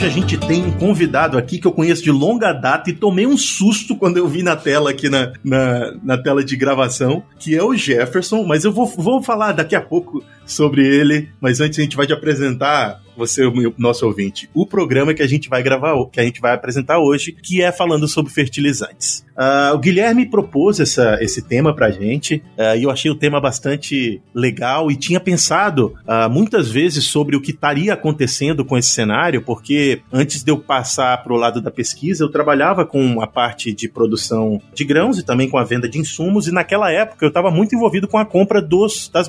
hoje a gente tem um convidado aqui que eu conheço de longa data e tomei um susto quando eu vi na tela aqui na, na, na tela de gravação, que é o Jefferson, mas eu vou, vou falar daqui a pouco sobre ele, mas antes a gente vai te apresentar você, nosso ouvinte, o programa que a gente vai gravar, que a gente vai apresentar hoje, que é falando sobre fertilizantes. Uh, o Guilherme propôs essa, esse tema pra gente, uh, e eu achei o tema bastante legal e tinha pensado uh, muitas vezes sobre o que estaria acontecendo com esse cenário, porque antes de eu passar pro lado da pesquisa, eu trabalhava com a parte de produção de grãos e também com a venda de insumos, e naquela época eu estava muito envolvido com a compra dos, das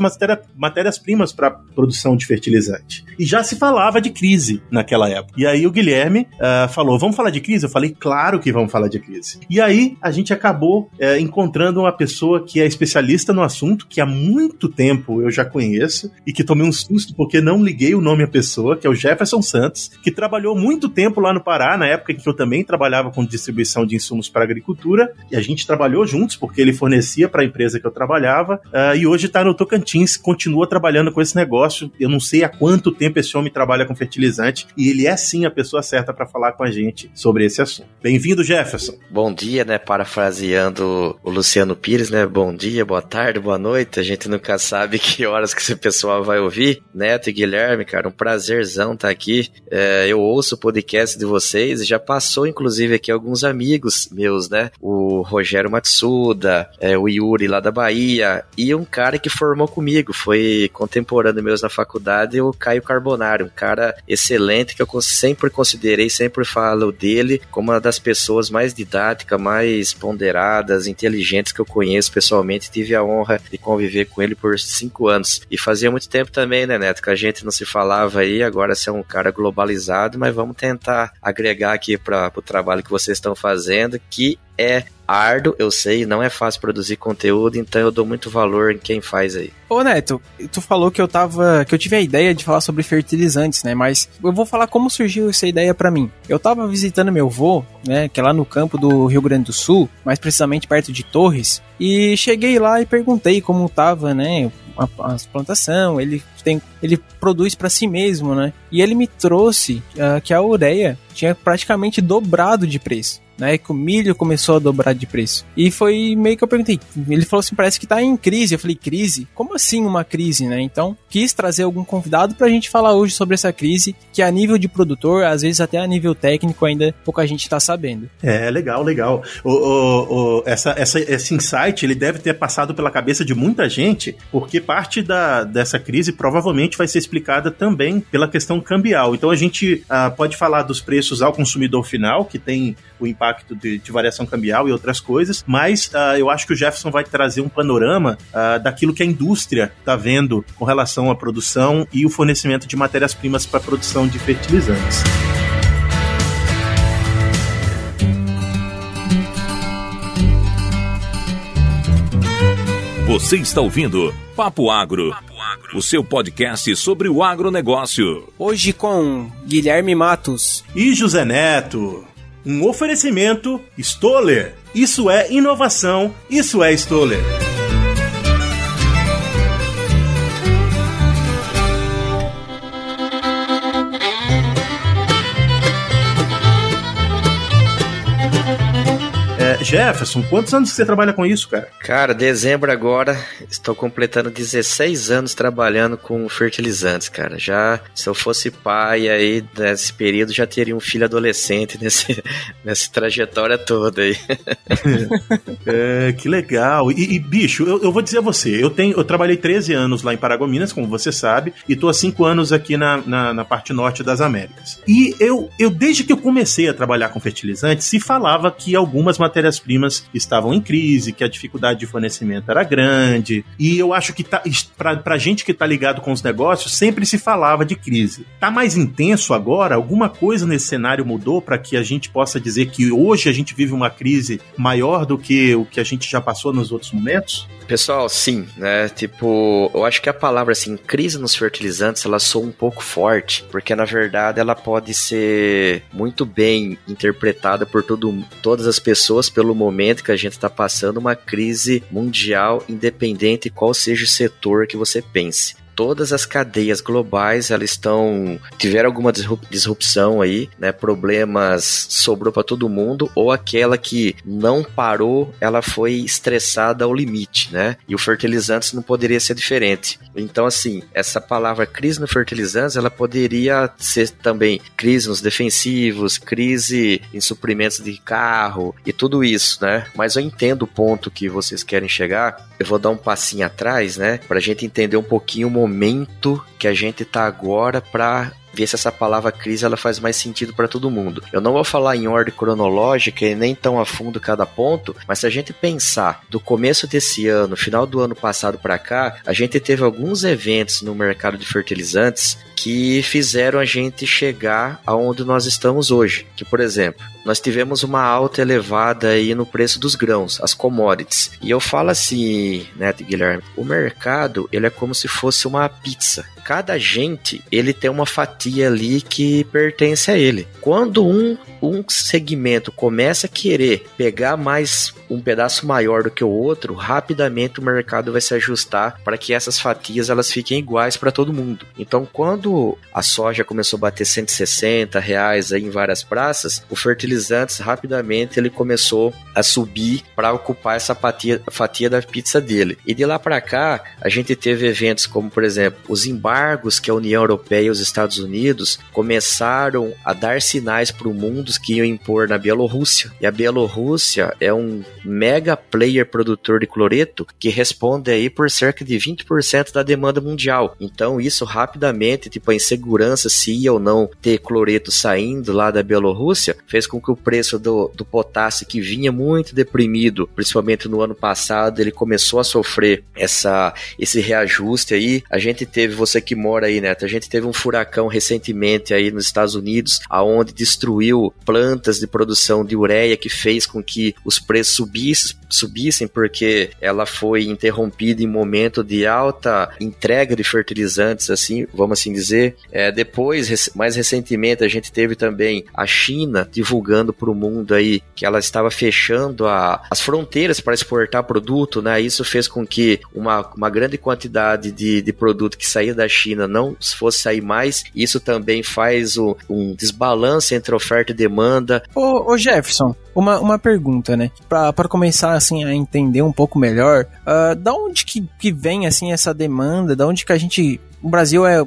matérias-primas para produção de fertilizante. E já se falava falava de crise naquela época. E aí o Guilherme uh, falou: Vamos falar de crise? Eu falei: Claro que vamos falar de crise. E aí a gente acabou uh, encontrando uma pessoa que é especialista no assunto, que há muito tempo eu já conheço e que tomei um susto porque não liguei o nome à pessoa, que é o Jefferson Santos, que trabalhou muito tempo lá no Pará, na época que eu também trabalhava com distribuição de insumos para agricultura. E a gente trabalhou juntos porque ele fornecia para a empresa que eu trabalhava. Uh, e hoje está no Tocantins, continua trabalhando com esse negócio. Eu não sei há quanto tempo esse homem trabalha trabalha com fertilizante e ele é sim a pessoa certa para falar com a gente sobre esse assunto. Bem-vindo, Jefferson. Bom dia, né? Parafraseando o Luciano Pires, né? Bom dia, boa tarde, boa noite. A gente nunca sabe que horas que esse pessoal vai ouvir. Neto e Guilherme, cara, um prazerzão estar tá aqui. É, eu ouço o podcast de vocês já passou, inclusive, aqui alguns amigos meus, né? O Rogério Matsuda, é, o Yuri lá da Bahia e um cara que formou comigo, foi contemporâneo meus na faculdade, o Caio Carbonaro, cara excelente que eu sempre considerei, sempre falo dele como uma das pessoas mais didáticas, mais ponderadas, inteligentes que eu conheço pessoalmente. Tive a honra de conviver com ele por cinco anos. E fazia muito tempo também, né, Neto, que a gente não se falava aí. Agora você é um cara globalizado, mas vamos tentar agregar aqui para o trabalho que vocês estão fazendo, que é árduo, eu sei, não é fácil produzir conteúdo, então eu dou muito valor em quem faz aí. Ô Neto, tu falou que eu tava, que eu tive a ideia de falar sobre fertilizantes, né? Mas eu vou falar como surgiu essa ideia para mim. Eu tava visitando meu avô, né, que é lá no campo do Rio Grande do Sul, mais precisamente perto de Torres, e cheguei lá e perguntei como tava, né, a, a plantação, ele tem, ele produz para si mesmo, né? E ele me trouxe uh, que a ureia tinha praticamente dobrado de preço né? Que o milho começou a dobrar de preço. E foi meio que eu perguntei. Ele falou assim: parece que tá em crise. Eu falei: crise? Como assim uma crise, né? Então, quis trazer algum convidado pra gente falar hoje sobre essa crise, que a nível de produtor, às vezes até a nível técnico, ainda pouca gente tá sabendo. É, legal, legal. O, o, o, essa, essa, esse insight ele deve ter passado pela cabeça de muita gente, porque parte da, dessa crise provavelmente vai ser explicada também pela questão cambial. Então a gente uh, pode falar dos preços ao consumidor final, que tem o impacto de, de variação cambial e outras coisas, mas uh, eu acho que o Jefferson vai trazer um panorama uh, daquilo que a indústria está vendo com relação à produção e o fornecimento de matérias-primas para a produção de fertilizantes. Você está ouvindo Papo Agro, o seu podcast sobre o agronegócio. Hoje com Guilherme Matos e José Neto. Um oferecimento Stoller. Isso é inovação, isso é Stoller. Jefferson, quantos anos você trabalha com isso, cara? Cara, dezembro agora, estou completando 16 anos trabalhando com fertilizantes, cara. Já, se eu fosse pai aí, nesse período, já teria um filho adolescente nesse, nessa trajetória toda aí. é, que legal. E, e bicho, eu, eu, vou dizer a você, eu tenho, eu trabalhei 13 anos lá em Paragominas, como você sabe, e tô há 5 anos aqui na, na, na parte norte das Américas. E eu, eu, desde que eu comecei a trabalhar com fertilizantes, se falava que algumas matérias matérias-primas estavam em crise, que a dificuldade de fornecimento era grande. E eu acho que tá, pra, pra gente que tá ligado com os negócios, sempre se falava de crise. Tá mais intenso agora? Alguma coisa nesse cenário mudou para que a gente possa dizer que hoje a gente vive uma crise maior do que o que a gente já passou nos outros momentos? Pessoal, sim, né? Tipo, eu acho que a palavra assim, crise nos fertilizantes, ela soa um pouco forte, porque na verdade ela pode ser muito bem interpretada por todo, todas as pessoas pelo momento que a gente está passando, uma crise mundial, independente qual seja o setor que você pense todas as cadeias globais elas estão tiveram alguma disrupção aí, né? Problemas sobrou para todo mundo ou aquela que não parou, ela foi estressada ao limite, né? E o fertilizantes não poderia ser diferente. Então assim, essa palavra crise no fertilizantes, ela poderia ser também crise nos defensivos, crise em suprimentos de carro e tudo isso, né? Mas eu entendo o ponto que vocês querem chegar. Eu vou dar um passinho atrás, né, pra gente entender um pouquinho o momento que a gente tá agora para ver se essa palavra crise ela faz mais sentido para todo mundo. Eu não vou falar em ordem cronológica e nem tão a fundo cada ponto, mas se a gente pensar do começo desse ano, final do ano passado para cá, a gente teve alguns eventos no mercado de fertilizantes que fizeram a gente chegar aonde nós estamos hoje. Que, por exemplo, nós tivemos uma alta elevada aí no preço dos grãos, as commodities. E eu falo assim, né, Guilherme, o mercado, ele é como se fosse uma pizza. Cada agente, ele tem uma fatia ali que pertence a ele. Quando um, um segmento começa a querer pegar mais um pedaço maior do que o outro, rapidamente o mercado vai se ajustar para que essas fatias elas fiquem iguais para todo mundo. Então, quando a soja começou a bater 160 reais aí em várias praças, o fertilizantes rapidamente ele começou a subir para ocupar essa fatia, fatia da pizza dele. E de lá para cá, a gente teve eventos como, por exemplo, os embargos que a União Europeia e os Estados Unidos começaram a dar sinais para o mundo que iam impor na Bielorrússia. E a Bielorrússia é um mega player produtor de cloreto que responde aí por cerca de 20% da demanda mundial. Então isso rapidamente, tipo a insegurança se ia ou não ter cloreto saindo lá da Bielorrússia, fez com que o preço do, do potássio que vinha muito deprimido, principalmente no ano passado, ele começou a sofrer essa esse reajuste aí. A gente teve, você que mora aí, Neto, a gente teve um furacão recentemente aí nos Estados Unidos, aonde destruiu plantas de produção de ureia que fez com que os preços subissem, subissem porque ela foi interrompida em momento de alta entrega de fertilizantes, assim, vamos assim dizer. É, depois, mais recentemente, a gente teve também a China divulgando para o mundo aí que ela estava fechando a, as fronteiras para exportar produto, né? Isso fez com que uma, uma grande quantidade de, de produto que saía da China não fosse sair mais. Isso também faz o, um desbalance entre oferta e demanda. Ô, ô Jefferson, uma, uma pergunta, né? Para começar assim a entender um pouco melhor, uh, da onde que, que vem assim essa demanda? Da onde que a gente o Brasil é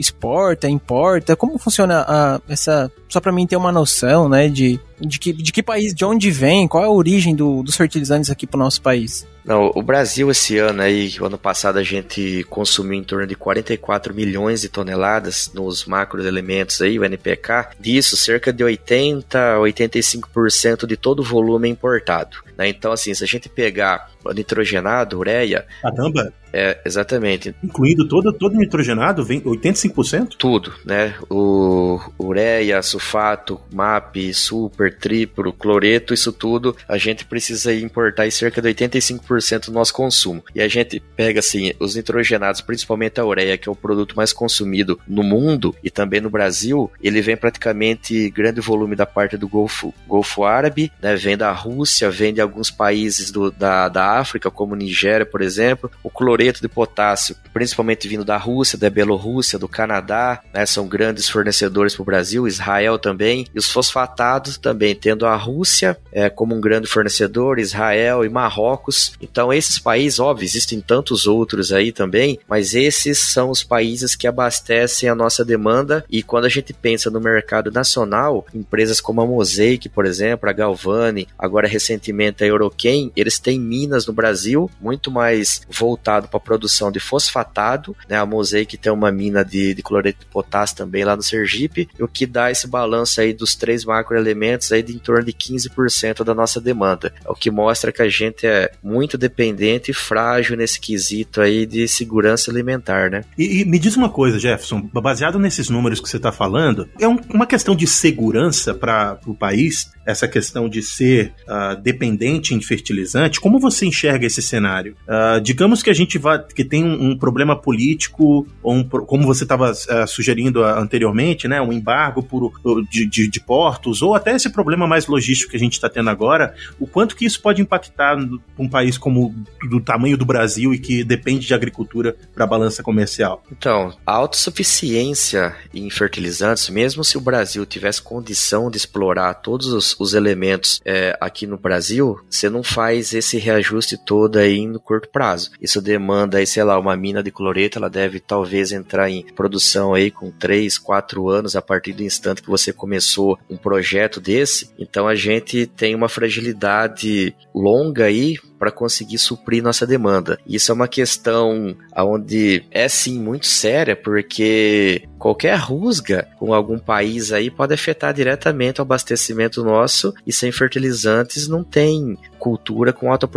exporta, importa? Como funciona a, essa. Só para mim ter uma noção, né? De, de, que, de que país, de onde vem, qual é a origem do, dos fertilizantes aqui para o nosso país? Não, o Brasil esse ano aí, o ano passado a gente consumiu em torno de 44 milhões de toneladas nos macroelementos aí, o NPK. Disso, cerca de 80 a 85% de todo o volume é importado. Né? Então, assim, se a gente pegar o nitrogenado, ureia. Caramba! É, exatamente. Incluindo todo, todo nitrogenado, vem 85%? Tudo, né? O ureia, sulfato, MAP, super, triplo, cloreto, isso tudo, a gente precisa importar em cerca de 85% do nosso consumo. E a gente pega, assim, os nitrogenados, principalmente a ureia, que é o produto mais consumido no mundo e também no Brasil, ele vem praticamente grande volume da parte do Golfo, Golfo Árabe, né? Vem da Rússia, vem de alguns países do, da, da África, como Nigéria, por exemplo. O cloreto de potássio, principalmente vindo da Rússia, da Bielorrússia, do Canadá, né, são grandes fornecedores para o Brasil, Israel também. E os fosfatados também, tendo a Rússia é, como um grande fornecedor, Israel e Marrocos. Então, esses países, óbvio, existem tantos outros aí também, mas esses são os países que abastecem a nossa demanda. E quando a gente pensa no mercado nacional, empresas como a Mosaic, por exemplo, a Galvani, agora recentemente a Euroquem, eles têm minas no Brasil, muito mais voltado para a produção de fosfatado, né? A Mosaic tem uma mina de, de cloreto de potássio também lá no Sergipe, o que dá esse balanço aí dos três macroelementos aí de em torno de 15% da nossa demanda. O que mostra que a gente é muito dependente e frágil nesse quesito aí de segurança alimentar, né? E, e me diz uma coisa, Jefferson, baseado nesses números que você está falando, é um, uma questão de segurança para o país essa questão de ser uh, dependente em fertilizante, como você enxerga esse cenário? Uh, digamos que a gente vá, que tem um, um problema político, ou um, como você estava uh, sugerindo anteriormente, né, um embargo por, de, de, de, portos, ou até esse problema mais logístico que a gente está tendo agora, o quanto que isso pode impactar um país como do tamanho do Brasil e que depende de agricultura para a balança comercial? Então, a autossuficiência em fertilizantes, mesmo se o Brasil tivesse condição de explorar todos os, os elementos é, aqui no Brasil, você não faz esse reajuste todo aí no curto prazo. Isso demanda aí, sei lá, uma mina de cloreto, ela deve talvez entrar em produção aí com 3, 4 anos a partir do instante que você começou um projeto desse. Então a gente tem uma fragilidade longa aí para conseguir suprir nossa demanda. Isso é uma questão onde é sim muito séria, porque qualquer rusga com algum país aí pode afetar diretamente o abastecimento nosso e sem fertilizantes não tem cultura com alta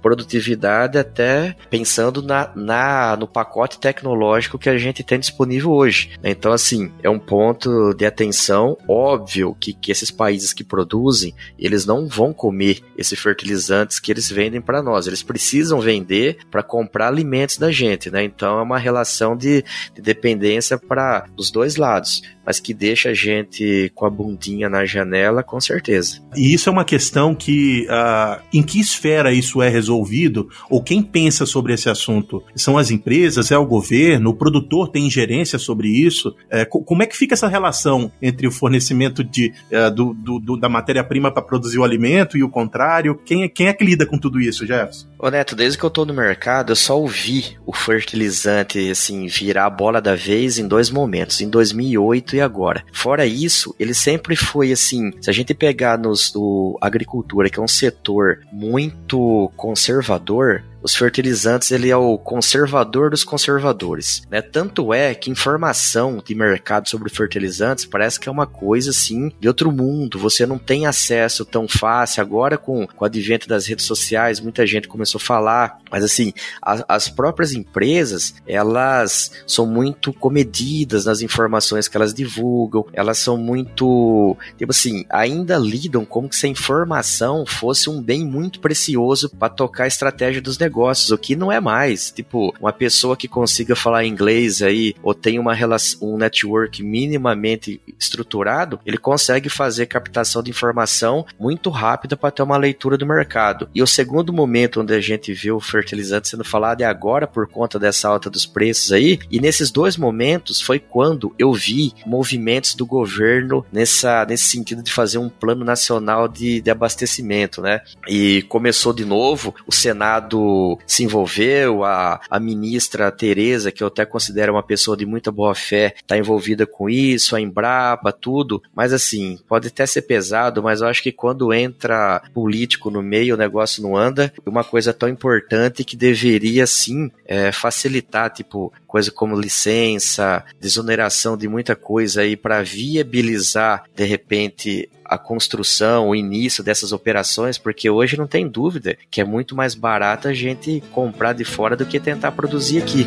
produtividade até pensando na, na no pacote tecnológico que a gente tem disponível hoje. Então assim, é um ponto de atenção óbvio que, que esses países que produzem, eles não vão comer esses fertilizantes que eles vendem para nós, eles precisam vender para comprar alimentos da gente, né? Então é uma relação de, de dependência para dos dois lados, mas que deixa a gente com a bundinha na janela, com certeza. E isso é uma questão que, uh, em que esfera isso é resolvido, ou quem pensa sobre esse assunto? São as empresas, é o governo, o produtor tem ingerência sobre isso? É, como é que fica essa relação entre o fornecimento de, uh, do, do, do, da matéria-prima para produzir o alimento e o contrário? Quem é, quem é que lida com tudo isso, Jefferson? Ô Neto, desde que eu tô no mercado, eu só ouvi o fertilizante, assim, virar a bola da vez em dois momentos, em 2008 e agora. Fora isso, ele sempre foi assim, se a gente pegar nos, do agricultura, que é um setor muito conservador, os fertilizantes ele é o conservador dos conservadores, né? Tanto é que informação de mercado sobre fertilizantes parece que é uma coisa assim de outro mundo. Você não tem acesso tão fácil agora com, com o advento das redes sociais, muita gente começou a falar, mas assim, a, as próprias empresas, elas são muito comedidas nas informações que elas divulgam, elas são muito, tipo assim, ainda lidam como se a informação fosse um bem muito precioso para tocar a estratégia dos negócios negócios, o que não é mais. Tipo, uma pessoa que consiga falar inglês aí, ou tem uma relação, um network minimamente estruturado, ele consegue fazer captação de informação muito rápida para ter uma leitura do mercado. E o segundo momento onde a gente vê o fertilizante sendo falado é agora por conta dessa alta dos preços aí. E nesses dois momentos foi quando eu vi movimentos do governo nessa, nesse sentido de fazer um plano nacional de, de abastecimento, né? E começou de novo, o Senado se envolveu, a, a ministra Tereza, que eu até considero uma pessoa de muita boa fé, está envolvida com isso, a Embrapa, tudo. Mas assim, pode até ser pesado, mas eu acho que quando entra político no meio, o negócio não anda. Uma coisa tão importante que deveria sim é, facilitar, tipo, coisa como licença, desoneração de muita coisa aí para viabilizar de repente a construção, o início dessas operações, porque hoje não tem dúvida que é muito mais barato a gente comprar de fora do que tentar produzir aqui.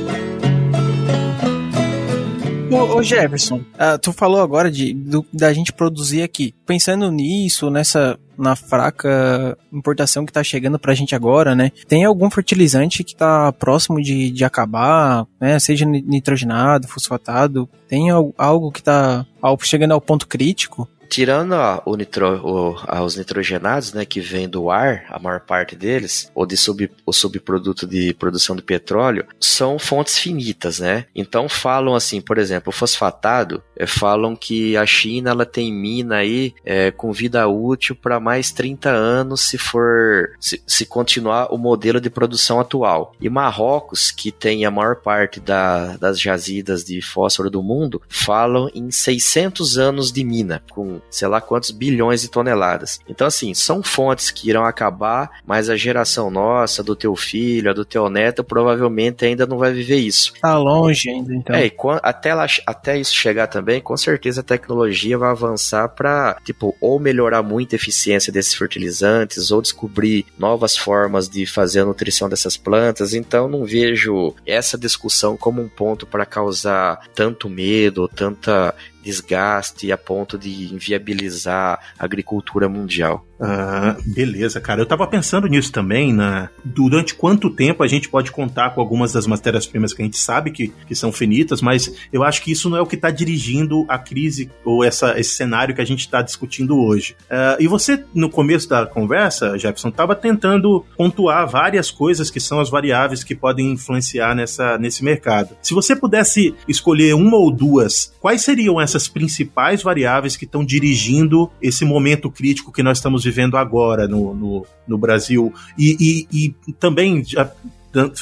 Ô, ô Jefferson, uh, tu falou agora de, do, da gente produzir aqui. Pensando nisso, nessa na fraca importação que tá chegando pra gente agora, né? Tem algum fertilizante que tá próximo de, de acabar, né? Seja nitrogenado, fosfatado, tem algo que tá chegando ao ponto crítico? Tirando o nitro, o, os nitrogenados, né, que vem do ar, a maior parte deles, ou de sub, o subproduto de produção de petróleo, são fontes finitas, né? Então falam assim, por exemplo, o fosfatado, é, falam que a China ela tem mina aí é, com vida útil para mais 30 anos se for se, se, continuar o modelo de produção atual. E Marrocos, que tem a maior parte da, das jazidas de fósforo do mundo, falam em 600 anos de mina, com sei lá quantos bilhões de toneladas. Então, assim, são fontes que irão acabar, mas a geração nossa, do teu filho, a do teu neto, provavelmente ainda não vai viver isso. Tá longe ainda, então. É, e até, lá, até isso chegar também, com certeza a tecnologia vai avançar para, tipo, ou melhorar muito a eficiência desses fertilizantes, ou descobrir novas formas de fazer a nutrição dessas plantas. Então, não vejo essa discussão como um ponto para causar tanto medo, tanta desgaste a ponto de inviabilizar a agricultura mundial. Ah, beleza, cara. Eu tava pensando nisso também, durante quanto tempo a gente pode contar com algumas das matérias-primas que a gente sabe que, que são finitas, mas eu acho que isso não é o que está dirigindo a crise ou essa, esse cenário que a gente está discutindo hoje. Uh, e você, no começo da conversa, Jefferson, estava tentando pontuar várias coisas que são as variáveis que podem influenciar nessa, nesse mercado. Se você pudesse escolher uma ou duas, quais seriam essas principais variáveis que estão dirigindo esse momento crítico que nós estamos vivendo agora no, no, no Brasil? E, e, e também,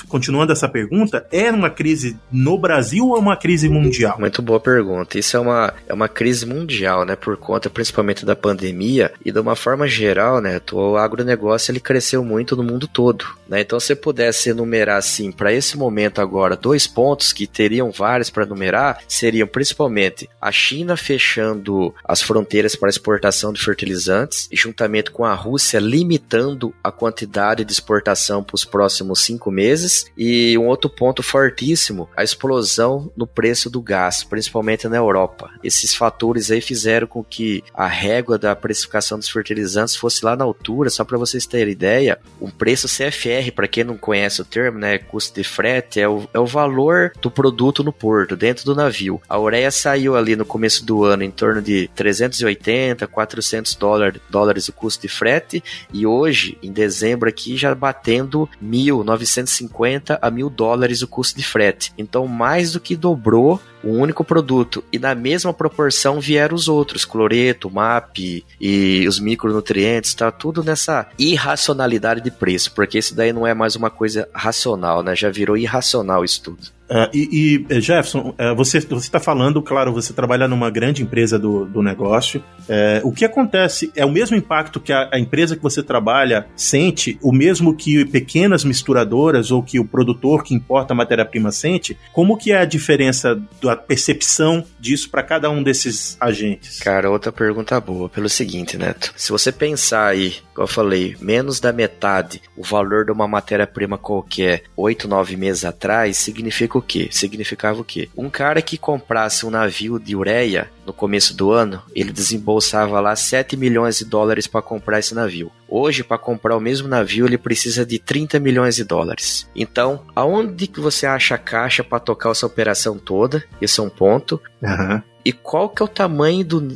continuando essa pergunta, é uma crise no Brasil ou é uma crise mundial? Muito boa pergunta. Isso é uma, é uma crise mundial, né? Por conta principalmente da pandemia e de uma forma geral, né? O agronegócio ele cresceu muito no mundo todo, né? Então, se pudesse enumerar assim, para esse momento agora, dois pontos que teriam vários para enumerar, seriam principalmente a China fechando as fronteiras para exportação de fertilizantes, e juntamente com a Rússia limitando a quantidade de exportação para os próximos cinco meses meses. E um outro ponto fortíssimo, a explosão no preço do gás, principalmente na Europa. Esses fatores aí fizeram com que a régua da precificação dos fertilizantes fosse lá na altura, só para vocês terem ideia, o preço CFR, para quem não conhece o termo, né, custo de frete, é o, é o valor do produto no porto, dentro do navio. A ureia saiu ali no começo do ano em torno de 380, 400 dólares, dólares o custo de frete, e hoje, em dezembro aqui, já batendo 1.900 150 a mil dólares o custo de frete. Então, mais do que dobrou um único produto e na mesma proporção vieram os outros, cloreto, MAP e os micronutrientes, tá tudo nessa irracionalidade de preço, porque isso daí não é mais uma coisa racional, né? Já virou irracional isso tudo. Uh, e, e, Jefferson, uh, você está falando, claro, você trabalha numa grande empresa do, do negócio. Uh, o que acontece é o mesmo impacto que a, a, empresa que você trabalha sente, o mesmo que pequenas misturadoras ou que o produtor que importa a matéria-prima sente? Como que é a diferença da percepção disso para cada um desses agentes? Cara, outra pergunta boa. Pelo seguinte, Neto, se você pensar aí, como eu falei, menos da metade o valor de uma matéria-prima qualquer oito, nove meses atrás, significa o quê? Significava o quê? Um cara que comprasse um navio de ureia no começo do ano, ele desembolsava lá 7 milhões de dólares para comprar esse navio. Hoje, para comprar o mesmo navio, ele precisa de 30 milhões de dólares. Então, aonde que você acha a caixa para tocar essa operação toda? Esse é um ponto. Uhum. E qual que é o tamanho do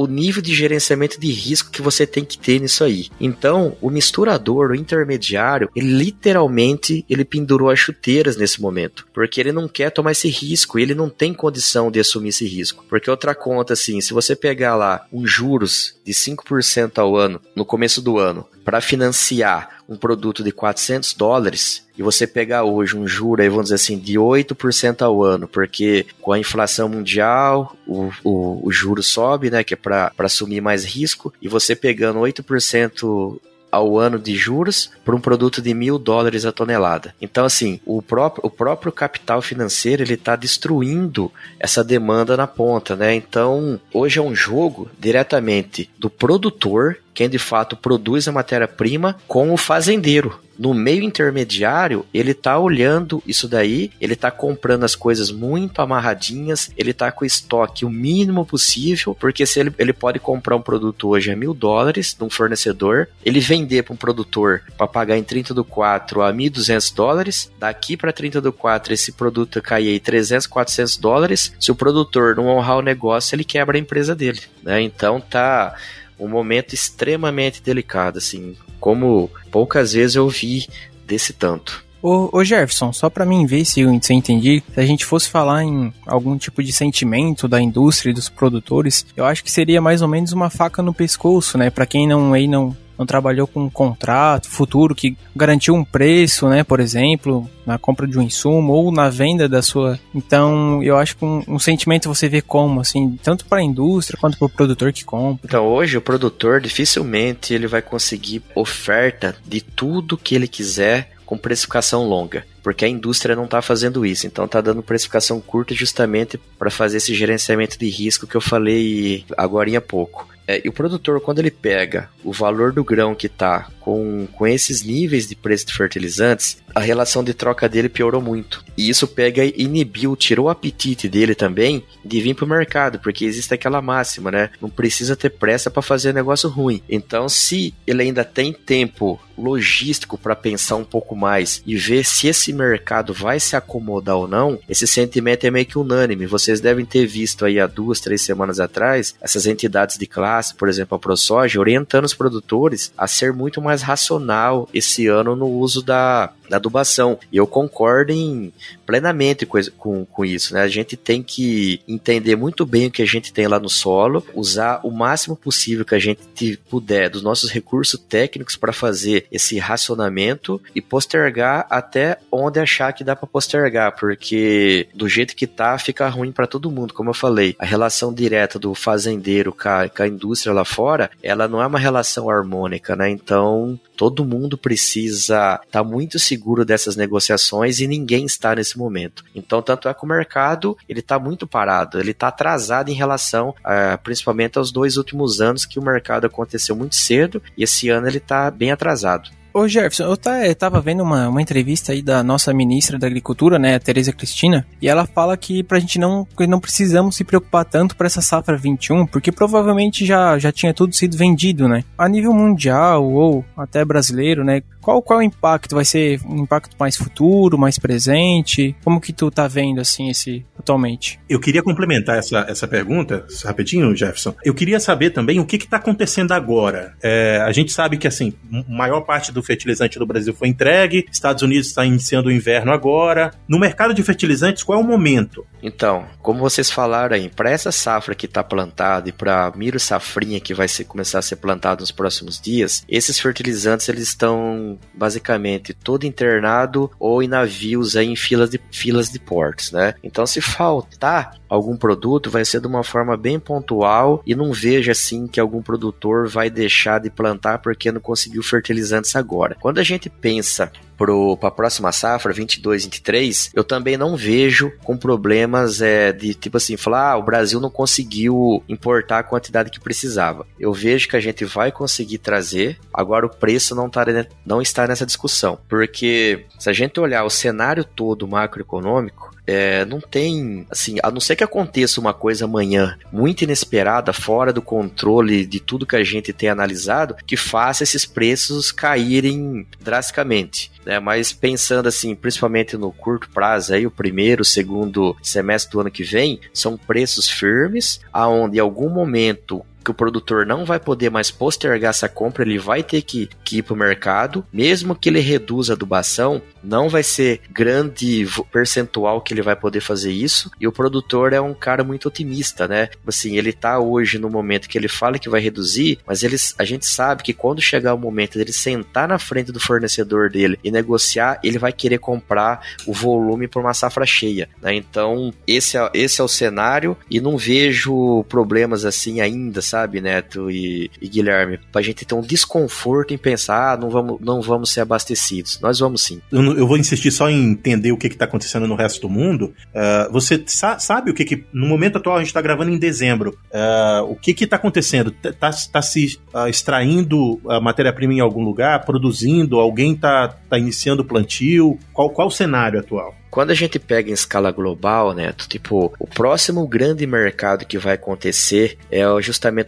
o nível de gerenciamento de risco que você tem que ter nisso aí. Então, o misturador, o intermediário, ele literalmente ele pendurou as chuteiras nesse momento, porque ele não quer tomar esse risco, ele não tem condição de assumir esse risco. Porque outra conta assim, se você pegar lá um juros de 5% ao ano no começo do ano para financiar um produto de 400 dólares e você pegar hoje um juro aí, vamos dizer assim, de 8% ao ano, porque com a inflação mundial o, o, o juro sobe, né, que é para assumir mais risco, e você pegando 8% ao ano de juros por um produto de mil dólares a tonelada. Então, assim, o próprio, o próprio capital financeiro ele está destruindo essa demanda na ponta, né? Então, hoje é um jogo diretamente do produtor quem de fato produz a matéria-prima com o fazendeiro. No meio intermediário, ele tá olhando isso daí, ele tá comprando as coisas muito amarradinhas, ele tá com estoque o mínimo possível, porque se ele, ele pode comprar um produto hoje a mil dólares de um fornecedor, ele vender para um produtor para pagar em 30 do 4 a 1.200 dólares, daqui para 30 do 4 esse produto cair aí 300, 400 dólares, se o produtor não honrar o negócio, ele quebra a empresa dele, né? Então tá um momento extremamente delicado, assim, como poucas vezes eu vi desse tanto. Ô, ô Jefferson, só para mim ver se eu, se eu entendi, se a gente fosse falar em algum tipo de sentimento da indústria e dos produtores, eu acho que seria mais ou menos uma faca no pescoço, né? Para quem não aí não não trabalhou com um contrato futuro que garantiu um preço, né, por exemplo, na compra de um insumo ou na venda da sua. Então, eu acho que um, um sentimento você vê como, assim, tanto para a indústria quanto para o produtor que compra. Então, hoje o produtor dificilmente ele vai conseguir oferta de tudo que ele quiser com precificação longa, porque a indústria não está fazendo isso, então está dando precificação curta justamente para fazer esse gerenciamento de risco que eu falei agora há pouco. É, e o produtor, quando ele pega o valor do grão que está com, com esses níveis de preço de fertilizantes, a relação de troca dele piorou muito. E isso pega e inibiu, tirou o apetite dele também de vir para o mercado, porque existe aquela máxima, né? Não precisa ter pressa para fazer negócio ruim. Então, se ele ainda tem tempo logístico para pensar um pouco mais e ver se esse mercado vai se acomodar ou não, esse sentimento é meio que unânime. Vocês devem ter visto aí há duas, três semanas atrás essas entidades de classe, por exemplo, a ProSoja, orientando os produtores a ser muito mais racional esse ano no uso da, da adubação. E eu concordo em, plenamente com, com, com isso. Né? A gente tem que entender muito bem o que a gente tem lá no solo, usar o máximo possível que a gente puder dos nossos recursos técnicos para fazer esse racionamento e postergar até onde achar que dá para postergar, porque do jeito que tá, fica ruim para todo mundo, como eu falei. A relação direta do fazendeiro com a, com a indústria lá fora, ela não é uma relação harmônica, né? Então, todo mundo precisa estar tá muito seguro dessas negociações e ninguém está nesse momento. Então, tanto é que o mercado ele está muito parado, ele está atrasado em relação, a, principalmente aos dois últimos anos que o mercado aconteceu muito cedo e esse ano ele está bem atrasado. Ô Jefferson, eu, tá, tava vendo uma, uma entrevista aí da nossa ministra da Agricultura, né, a Tereza Cristina, e ela fala que pra gente não, não precisamos se preocupar tanto para essa safra 21, porque provavelmente já, já tinha tudo sido vendido, né? A nível mundial ou até brasileiro, né? Qual, qual é o impacto? Vai ser um impacto mais futuro, mais presente? Como que tu tá vendo, assim, esse atualmente? Eu queria complementar essa, essa pergunta, rapidinho, Jefferson. Eu queria saber também o que está acontecendo agora. É, a gente sabe que, assim, maior parte do fertilizante do Brasil foi entregue, Estados Unidos está iniciando o inverno agora. No mercado de fertilizantes, qual é o momento? Então, como vocês falaram aí, para essa safra que está plantada e para a miro safrinha que vai ser, começar a ser plantada nos próximos dias, esses fertilizantes eles estão basicamente todo internado ou em navios aí em filas de, filas de portos, né? Então, se faltar algum produto, vai ser de uma forma bem pontual e não veja assim que algum produtor vai deixar de plantar porque não conseguiu fertilizantes agora. Quando a gente pensa para a próxima safra, 22, 23, eu também não vejo com problemas é, de tipo assim, falar, ah, o Brasil não conseguiu importar a quantidade que precisava. Eu vejo que a gente vai conseguir trazer, agora o preço não, tá, não está nessa discussão, porque se a gente olhar o cenário todo macroeconômico, é, não tem, assim, a não ser que aconteça uma coisa amanhã muito inesperada, fora do controle de tudo que a gente tem analisado, que faça esses preços caírem drasticamente. Né? Mas pensando assim, principalmente no curto prazo, aí, o primeiro, segundo semestre do ano que vem, são preços firmes, aonde em algum momento que o produtor não vai poder mais postergar essa compra, ele vai ter que, que ir para o mercado, mesmo que ele reduza a adubação, não vai ser grande percentual que ele vai poder fazer isso, e o produtor é um cara muito otimista, né? Assim, ele tá hoje no momento que ele fala que vai reduzir, mas ele, a gente sabe que quando chegar o momento dele sentar na frente do fornecedor dele e negociar, ele vai querer comprar o volume por uma safra cheia, né? Então, esse é, esse é o cenário, e não vejo problemas assim ainda, sabe, Neto e, e Guilherme, pra gente ter um desconforto em pensar, ah, não vamos, não vamos ser abastecidos. Nós vamos sim. Eu, eu vou insistir só em entender o que está acontecendo no resto do mundo. Uh, você sa sabe o que, que, No momento atual, a gente está gravando em dezembro. Uh, o que está acontecendo? Está tá se uh, extraindo a matéria-prima em algum lugar, produzindo? Alguém está tá iniciando o plantio? Qual, qual o cenário atual? Quando a gente pega em escala global, né, tipo, o próximo grande mercado que vai acontecer é o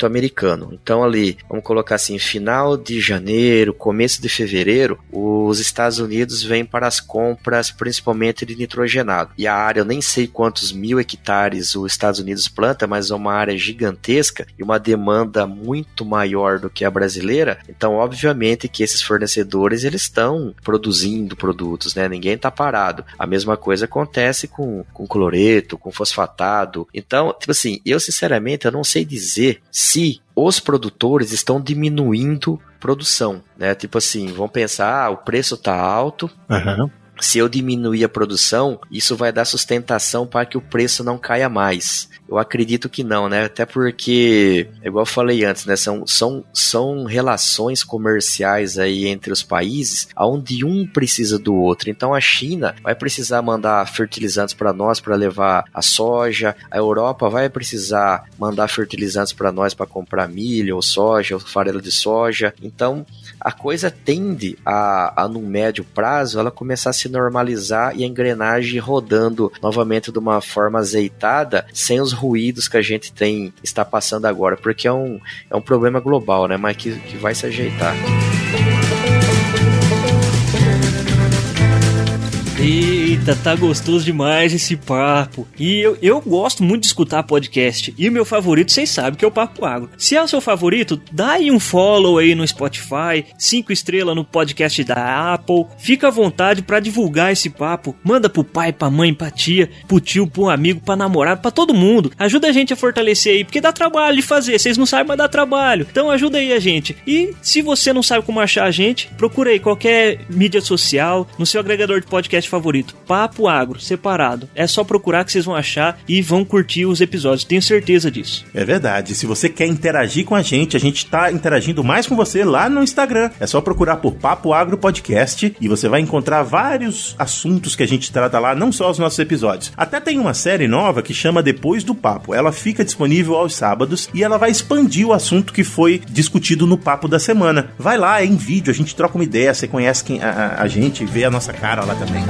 americano. Então ali, vamos colocar assim, final de janeiro, começo de fevereiro, os Estados Unidos vêm para as compras principalmente de nitrogenado. E a área, eu nem sei quantos mil hectares os Estados Unidos planta, mas é uma área gigantesca e uma demanda muito maior do que a brasileira. Então, obviamente que esses fornecedores eles estão produzindo produtos, né? Ninguém está parado. A mesma coisa acontece com, com cloreto, com fosfatado. Então, tipo assim, eu sinceramente eu não sei dizer se os produtores estão diminuindo produção, né? Tipo assim, vão pensar, ah, o preço tá alto, Uhum. Se eu diminuir a produção, isso vai dar sustentação para que o preço não caia mais. Eu acredito que não, né? Até porque, igual eu falei antes, né? São, são, são relações comerciais aí entre os países, onde um precisa do outro. Então a China vai precisar mandar fertilizantes para nós para levar a soja, a Europa vai precisar mandar fertilizantes para nós para comprar milho, ou soja, ou farelo de soja. Então a coisa tende a, a, no médio prazo, ela começar a se normalizar e a engrenagem rodando novamente de uma forma azeitada, sem os ruídos que a gente tem está passando agora, porque é um, é um problema global, né? Mas que, que vai se ajeitar. Eita, tá gostoso demais esse papo. E eu, eu gosto muito de escutar podcast. E o meu favorito, vocês sabem que é o Papo Agro. Se é o seu favorito, dá aí um follow aí no Spotify, cinco estrelas no podcast da Apple. Fica à vontade para divulgar esse papo. Manda pro pai, pra mãe, pra tia, pro tio, pro amigo, pra namorado, pra todo mundo. Ajuda a gente a fortalecer aí, porque dá trabalho de fazer. Vocês não sabem, mas dá trabalho. Então ajuda aí a gente. E se você não sabe como achar a gente, procura aí qualquer mídia social, no seu agregador de podcast favorito. Papo Agro, separado. É só procurar que vocês vão achar e vão curtir os episódios. Tenho certeza disso. É verdade. Se você quer interagir com a gente, a gente tá interagindo mais com você lá no Instagram. É só procurar por Papo Agro Podcast e você vai encontrar vários assuntos que a gente trata lá, não só os nossos episódios. Até tem uma série nova que chama Depois do Papo. Ela fica disponível aos sábados e ela vai expandir o assunto que foi discutido no papo da semana. Vai lá, é em vídeo, a gente troca uma ideia, você conhece quem, a, a, a gente, vê a nossa cara lá também.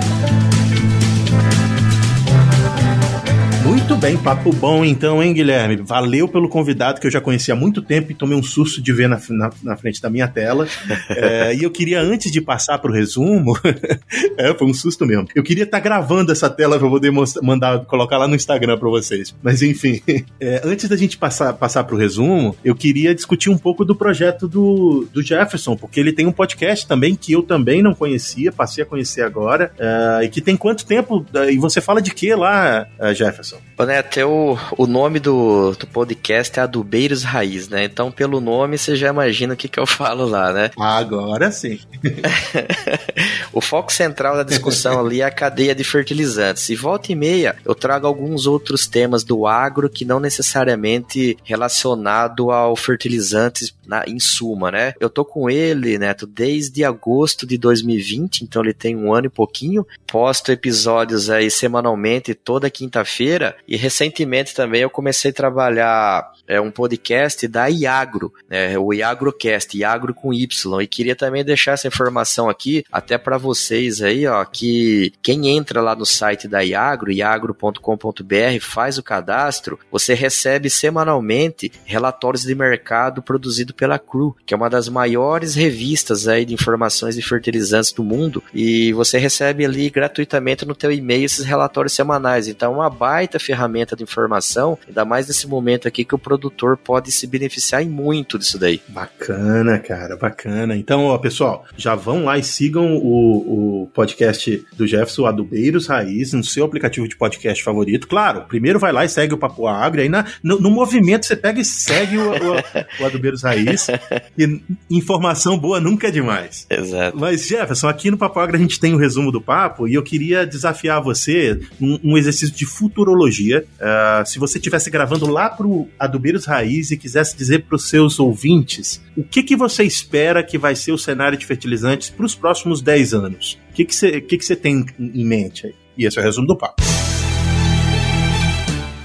Bem, papo bom então, hein, Guilherme? Valeu pelo convidado que eu já conhecia há muito tempo e tomei um susto de ver na, na, na frente da minha tela. é, e eu queria, antes de passar pro resumo, é, foi um susto mesmo. Eu queria estar tá gravando essa tela pra poder mandar, colocar lá no Instagram pra vocês. Mas enfim, é, antes da gente passar, passar pro resumo, eu queria discutir um pouco do projeto do, do Jefferson, porque ele tem um podcast também que eu também não conhecia, passei a conhecer agora, é, e que tem quanto tempo? E você fala de que lá, é, Jefferson? Ô Neto, o, o nome do, do podcast é Adubeiros Raiz, né? Então, pelo nome, você já imagina o que, que eu falo lá, né? Agora sim. o foco central da discussão ali é a cadeia de fertilizantes. E volta e meia, eu trago alguns outros temas do agro que não necessariamente relacionado ao fertilizantes na, em suma, né? Eu tô com ele, Neto, desde agosto de 2020, então ele tem um ano e pouquinho. Posto episódios aí semanalmente, toda quinta-feira. E recentemente também eu comecei a trabalhar é, um podcast da Iagro, né? O Iagrocast, Iagro com Y. E queria também deixar essa informação aqui, até para vocês aí, ó, que quem entra lá no site da Iagro, iagro.com.br, faz o cadastro, você recebe semanalmente relatórios de mercado produzido pela CRU, que é uma das maiores revistas aí de informações de fertilizantes do mundo, e você recebe ali gratuitamente no teu e-mail esses relatórios semanais. Então, é uma baita ferramenta de informação, ainda mais nesse momento aqui que o produtor pode se beneficiar muito disso daí. Bacana, cara, bacana. Então, ó, pessoal, já vão lá e sigam o, o podcast do Jefferson Adubeiros Raiz no seu aplicativo de podcast favorito. Claro, primeiro vai lá e segue o Papo Agro, aí na, no, no movimento você pega e segue o, o, o Adubeiros Raiz. E informação boa nunca é demais. Exato. Mas, Jefferson, aqui no Papo Agro a gente tem o um resumo do papo e eu queria desafiar você um, um exercício de futurologia. Uh, se você estivesse gravando lá pro Adubeiros Raiz e quisesse dizer para os seus ouvintes o que, que você espera que vai ser o cenário de fertilizantes para os próximos 10 anos, o que, que, você, que, que você tem em mente aí? E esse é o resumo do papo.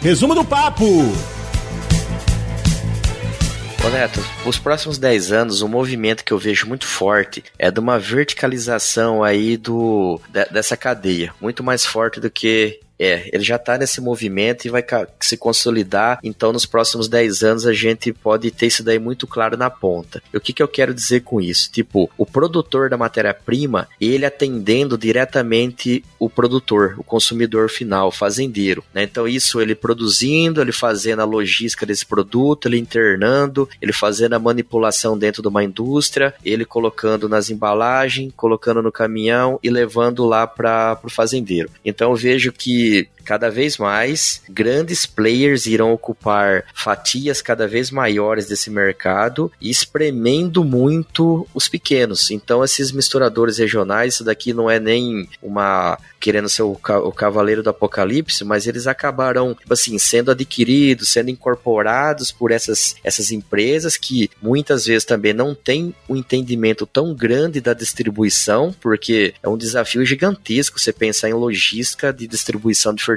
Resumo do papo! Neto, os próximos 10 anos, o movimento que eu vejo muito forte é de uma verticalização aí do, dessa cadeia, muito mais forte do que é, ele já está nesse movimento e vai se consolidar. Então, nos próximos 10 anos, a gente pode ter isso daí muito claro na ponta. E o que, que eu quero dizer com isso? Tipo, o produtor da matéria-prima, ele atendendo diretamente o produtor, o consumidor final, o fazendeiro. Né? Então, isso ele produzindo, ele fazendo a logística desse produto, ele internando, ele fazendo a manipulação dentro de uma indústria, ele colocando nas embalagens, colocando no caminhão e levando lá para o fazendeiro. Então, eu vejo que que cada vez mais grandes players irão ocupar fatias cada vez maiores desse mercado espremendo muito os pequenos. Então, esses misturadores regionais, isso daqui não é nem uma querendo ser o, ca o cavaleiro do apocalipse, mas eles acabarão, tipo assim, sendo adquiridos, sendo incorporados por essas, essas empresas que muitas vezes também não têm um entendimento tão grande da distribuição, porque é um desafio gigantesco você pensar em logística de distribuição de fertilizantes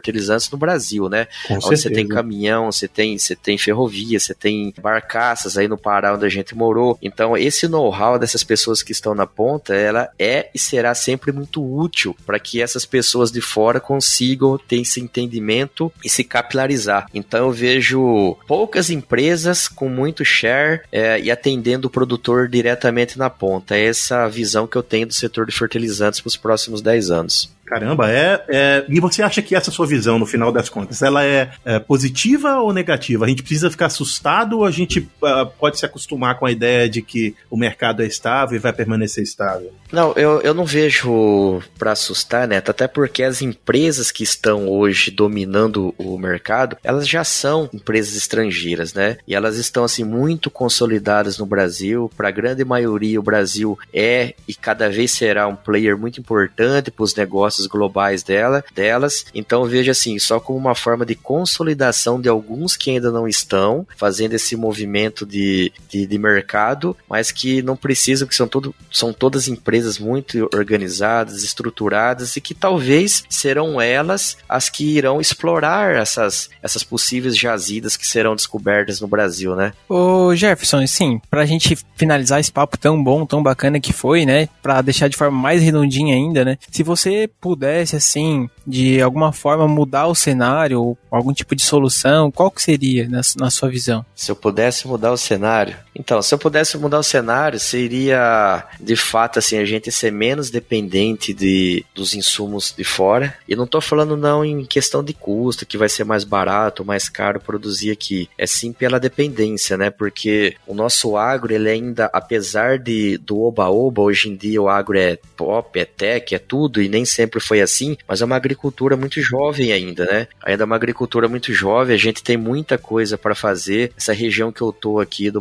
no Brasil, né? Com onde certeza. você tem caminhão, você tem, você tem ferrovia, você tem barcaças aí no Pará onde a gente morou. Então, esse know-how dessas pessoas que estão na ponta, ela é e será sempre muito útil para que essas pessoas de fora consigam ter esse entendimento e se capilarizar. Então, eu vejo poucas empresas com muito share é, e atendendo o produtor diretamente na ponta. É essa visão que eu tenho do setor de fertilizantes para os próximos 10 anos. Caramba, é, é, E você acha que essa sua visão, no final das contas, ela é, é positiva ou negativa? A gente precisa ficar assustado ou a gente uh, pode se acostumar com a ideia de que o mercado é estável e vai permanecer estável? Não, eu, eu não vejo para assustar, né? Até porque as empresas que estão hoje dominando o mercado, elas já são empresas estrangeiras, né? E elas estão assim muito consolidadas no Brasil. Para a grande maioria, o Brasil é e cada vez será um player muito importante para os negócios globais dela, delas. Então veja assim, só como uma forma de consolidação de alguns que ainda não estão fazendo esse movimento de, de, de mercado, mas que não precisam, que são, todo, são todas empresas muito organizadas, estruturadas e que talvez serão elas as que irão explorar essas, essas possíveis jazidas que serão descobertas no Brasil, né? Ô Jefferson, sim, pra gente finalizar esse papo tão bom, tão bacana que foi, né? Pra deixar de forma mais redondinha ainda, né? Se você pudesse, assim, de alguma forma mudar o cenário, algum tipo de solução, qual que seria na, na sua visão? Se eu pudesse mudar o cenário? Então, se eu pudesse mudar o cenário, seria de fato assim, a gente ser menos dependente de, dos insumos de fora. E não estou falando não em questão de custo, que vai ser mais barato mais caro produzir aqui. É sim pela dependência, né? Porque o nosso agro, ele ainda, apesar de do oba-oba, hoje em dia o agro é pop, é tech, é tudo, e nem sempre foi assim, mas é uma agricultura muito jovem ainda, né? Ainda é uma agricultura muito jovem, a gente tem muita coisa para fazer. Essa região que eu tô aqui do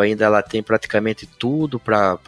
Ainda ela tem praticamente tudo para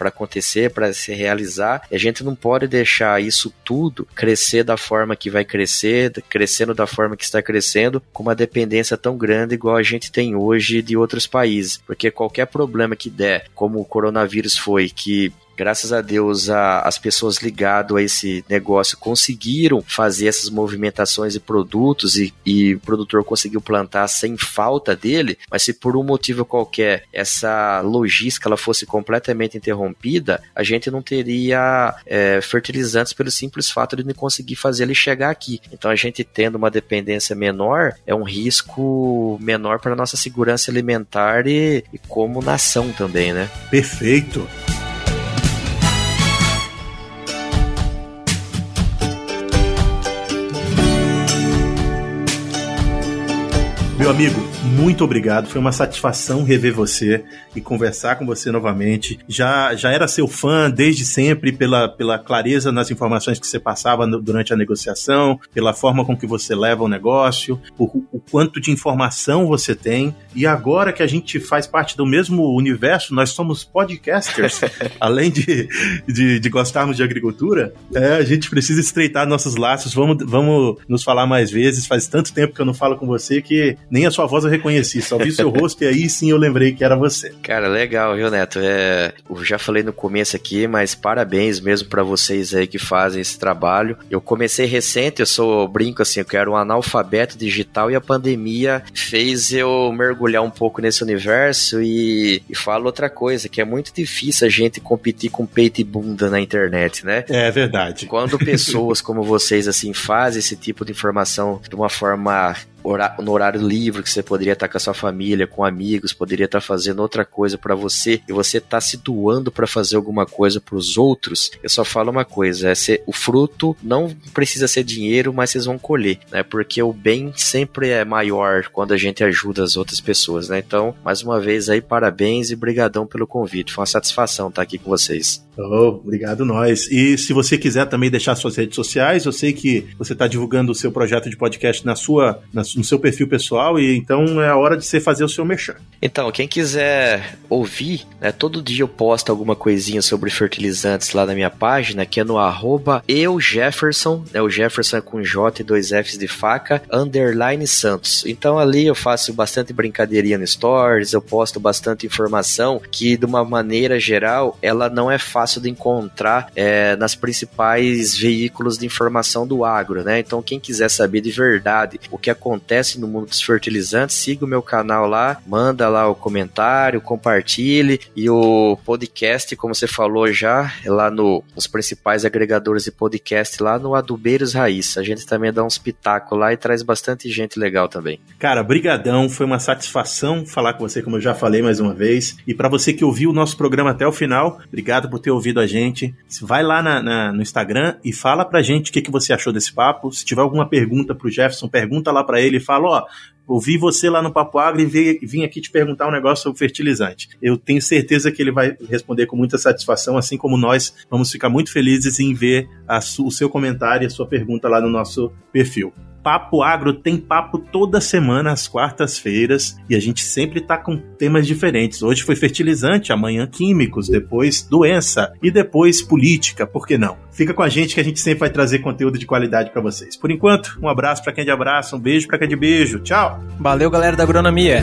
acontecer, para se realizar. E a gente não pode deixar isso tudo crescer da forma que vai crescer, crescendo da forma que está crescendo, com uma dependência tão grande igual a gente tem hoje de outros países. Porque qualquer problema que der, como o coronavírus foi, que graças a Deus, a, as pessoas ligadas a esse negócio conseguiram fazer essas movimentações de produtos e, e, o produtor conseguiu plantar sem falta dele, mas se por um motivo qualquer essa logística ela fosse completamente interrompida, a gente não teria é, fertilizantes pelo simples fato de não conseguir fazer ele chegar aqui. Então a gente tendo uma dependência menor é um risco menor para nossa segurança alimentar e, e como nação também, né? Perfeito. Meu amigo, muito obrigado. Foi uma satisfação rever você e conversar com você novamente. Já, já era seu fã desde sempre pela, pela clareza nas informações que você passava no, durante a negociação, pela forma com que você leva o negócio, o, o quanto de informação você tem. E agora que a gente faz parte do mesmo universo, nós somos podcasters, além de, de, de, gostarmos de agricultura, é, a gente precisa estreitar nossos laços. Vamos, vamos nos falar mais vezes. Faz tanto tempo que eu não falo com você que nem a sua voz eu reconheci, só vi seu rosto e aí sim eu lembrei que era você. Cara, legal, viu, Neto? É, eu já falei no começo aqui, mas parabéns mesmo para vocês aí que fazem esse trabalho. Eu comecei recente, eu sou, brinco assim, eu quero um analfabeto digital e a pandemia fez eu mergulhar um pouco nesse universo e, e falo outra coisa, que é muito difícil a gente competir com peito e bunda na internet, né? É verdade. Quando pessoas como vocês assim fazem esse tipo de informação de uma forma no horário livre que você poderia estar com a sua família, com amigos, poderia estar fazendo outra coisa para você e você tá se doando para fazer alguma coisa para os outros, eu só falo uma coisa, é ser, o fruto não precisa ser dinheiro, mas vocês vão colher, né? Porque o bem sempre é maior quando a gente ajuda as outras pessoas, né? Então, mais uma vez aí, parabéns e brigadão pelo convite. Foi uma satisfação estar aqui com vocês. Oh, obrigado nós. E se você quiser também deixar suas redes sociais, eu sei que você está divulgando o seu projeto de podcast na sua, na, no seu perfil pessoal e então é a hora de você fazer o seu merchan. Então, quem quiser ouvir, né, todo dia eu posto alguma coisinha sobre fertilizantes lá na minha página, que é no arroba eujefferson, né, o Jefferson é com J e dois Fs de faca, underline Santos. Então ali eu faço bastante brincadeirinha no Stories, eu posto bastante informação que de uma maneira geral ela não é fácil de encontrar é, nas principais veículos de informação do agro, né? Então quem quiser saber de verdade o que acontece acontece no mundo dos fertilizantes, siga o meu canal lá, manda lá o comentário, compartilhe e o podcast, como você falou já, é lá no, nos principais agregadores de podcast lá no Adubeiros Raiz. A gente também dá uns pitacos lá e traz bastante gente legal também. Cara, brigadão, foi uma satisfação falar com você, como eu já falei mais uma vez. E para você que ouviu o nosso programa até o final, obrigado por ter ouvido a gente. Vai lá na, na, no Instagram e fala pra gente o que, que você achou desse papo. Se tiver alguma pergunta pro Jefferson, pergunta lá para ele ele fala, ó, ouvi você lá no Papo Agro e vim aqui te perguntar um negócio sobre fertilizante. Eu tenho certeza que ele vai responder com muita satisfação, assim como nós vamos ficar muito felizes em ver o seu comentário e a sua pergunta lá no nosso perfil. Papo Agro tem papo toda semana às quartas-feiras e a gente sempre tá com temas diferentes. Hoje foi fertilizante, amanhã químicos, depois doença e depois política, por que não? Fica com a gente que a gente sempre vai trazer conteúdo de qualidade para vocês. Por enquanto, um abraço para quem é de abraço, um beijo para quem é de beijo. Tchau. Valeu, galera da agronomia.